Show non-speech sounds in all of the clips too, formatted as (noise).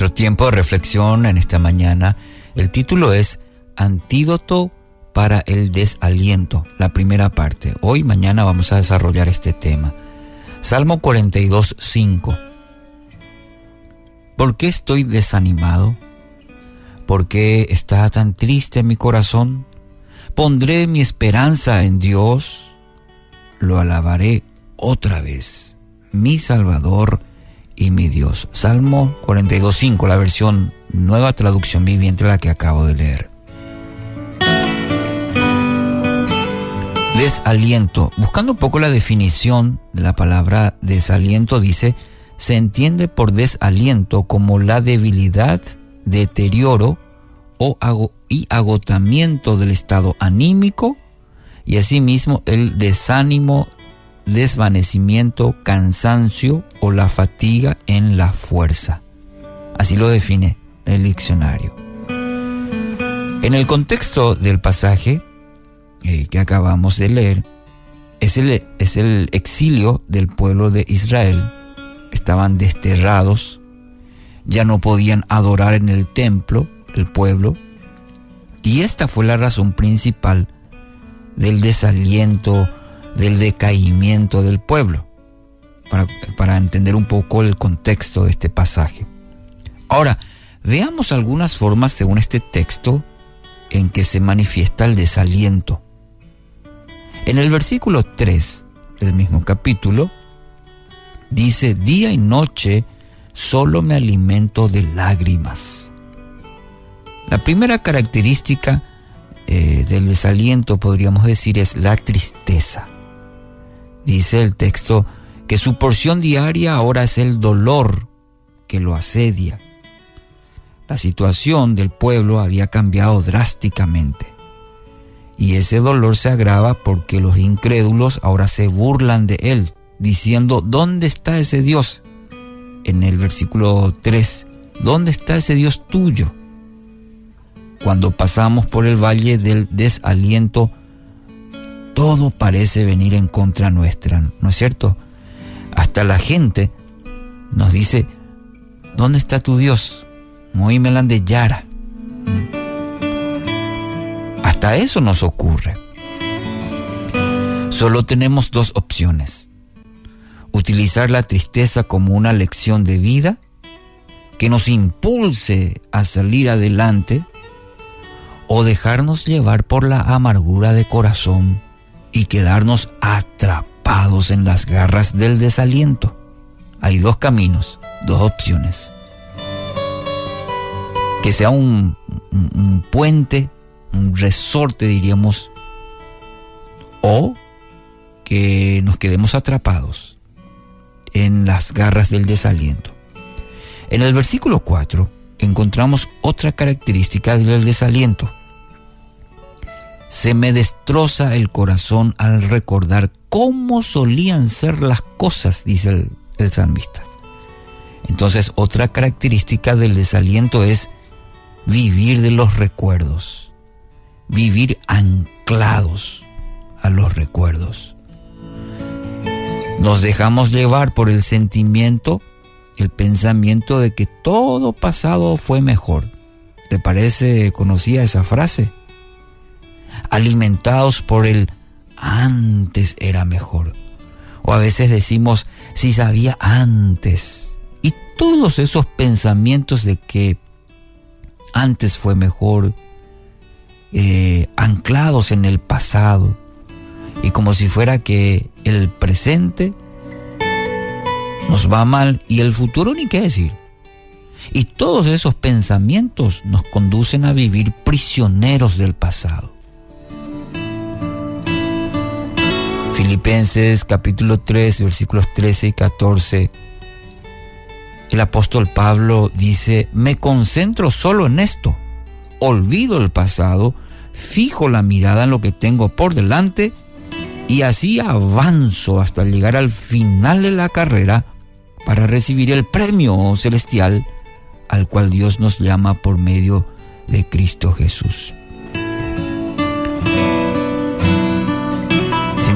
nuestro tiempo de reflexión en esta mañana. El título es Antídoto para el desaliento, la primera parte. Hoy, mañana vamos a desarrollar este tema. Salmo 42, 5. ¿Por qué estoy desanimado? ¿Por qué está tan triste mi corazón? Pondré mi esperanza en Dios, lo alabaré otra vez, mi Salvador y mi Dios. Salmo 42.5, la versión nueva traducción viviente, la que acabo de leer. Desaliento. Buscando un poco la definición de la palabra desaliento, dice, se entiende por desaliento como la debilidad, deterioro o y agotamiento del estado anímico y asimismo el desánimo desvanecimiento, cansancio o la fatiga en la fuerza. Así lo define el diccionario. En el contexto del pasaje eh, que acabamos de leer, es el, es el exilio del pueblo de Israel. Estaban desterrados, ya no podían adorar en el templo, el pueblo, y esta fue la razón principal del desaliento, del decaimiento del pueblo, para, para entender un poco el contexto de este pasaje. Ahora, veamos algunas formas, según este texto, en que se manifiesta el desaliento. En el versículo 3 del mismo capítulo, dice, día y noche solo me alimento de lágrimas. La primera característica eh, del desaliento, podríamos decir, es la tristeza. Dice el texto que su porción diaria ahora es el dolor que lo asedia. La situación del pueblo había cambiado drásticamente. Y ese dolor se agrava porque los incrédulos ahora se burlan de él, diciendo, ¿dónde está ese Dios? En el versículo 3, ¿dónde está ese Dios tuyo? Cuando pasamos por el valle del desaliento, todo parece venir en contra nuestra, ¿no es cierto? Hasta la gente nos dice, ¿dónde está tu Dios? Muy de Yara. Hasta eso nos ocurre. Solo tenemos dos opciones. Utilizar la tristeza como una lección de vida que nos impulse a salir adelante o dejarnos llevar por la amargura de corazón y quedarnos atrapados en las garras del desaliento. Hay dos caminos, dos opciones. Que sea un, puente, un resorte diríamos, o que nos quedemos atrapados en las garras del desaliento. En el versículo 4 encontramos otra característica del desaliento se me destroza el corazón al recordar cómo solían ser las cosas, dice el, el salmista. Entonces, otra característica del desaliento es vivir de los recuerdos, vivir anclados a los recuerdos. Nos dejamos llevar por el sentimiento, el pensamiento de que todo pasado fue mejor. ¿Te parece conocida esa frase? Alimentados por el antes era mejor. O a veces decimos, si sabía antes. Y todos esos pensamientos de que antes fue mejor, eh, anclados en el pasado, y como si fuera que el presente nos va mal y el futuro ni qué decir. Y todos esos pensamientos nos conducen a vivir prisioneros del pasado. Filipenses capítulo 3, versículos 13 y 14, el apóstol Pablo dice, me concentro solo en esto, olvido el pasado, fijo la mirada en lo que tengo por delante y así avanzo hasta llegar al final de la carrera para recibir el premio celestial al cual Dios nos llama por medio de Cristo Jesús.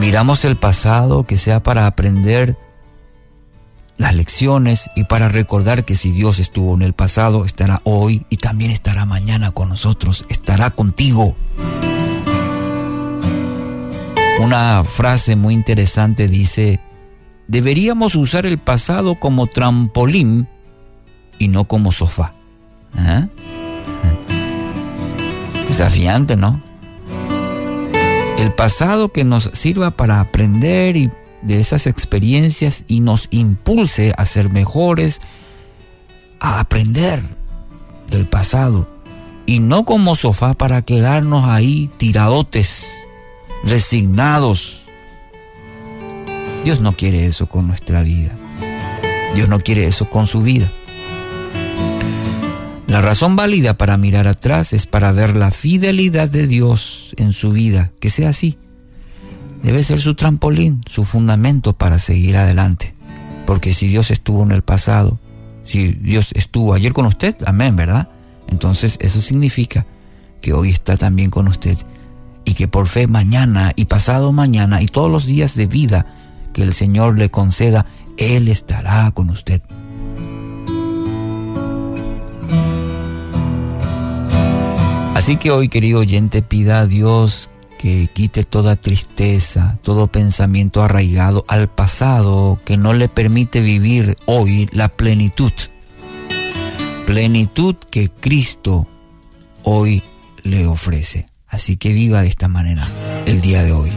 Miramos el pasado, que sea para aprender las lecciones y para recordar que si Dios estuvo en el pasado, estará hoy y también estará mañana con nosotros, estará contigo. Una frase muy interesante dice, deberíamos usar el pasado como trampolín y no como sofá. ¿Eh? (laughs) Desafiante, ¿no? El pasado que nos sirva para aprender y de esas experiencias y nos impulse a ser mejores, a aprender del pasado y no como sofá para quedarnos ahí tiradotes, resignados. Dios no quiere eso con nuestra vida. Dios no quiere eso con su vida. La razón válida para mirar atrás es para ver la fidelidad de Dios en su vida, que sea así debe ser su trampolín, su fundamento para seguir adelante. Porque si Dios estuvo en el pasado, si Dios estuvo ayer con usted, amén, ¿verdad? Entonces eso significa que hoy está también con usted y que por fe mañana y pasado mañana y todos los días de vida que el Señor le conceda, Él estará con usted. Así que hoy, querido oyente, pida a Dios que quite toda tristeza, todo pensamiento arraigado al pasado que no le permite vivir hoy la plenitud. Plenitud que Cristo hoy le ofrece. Así que viva de esta manera el día de hoy.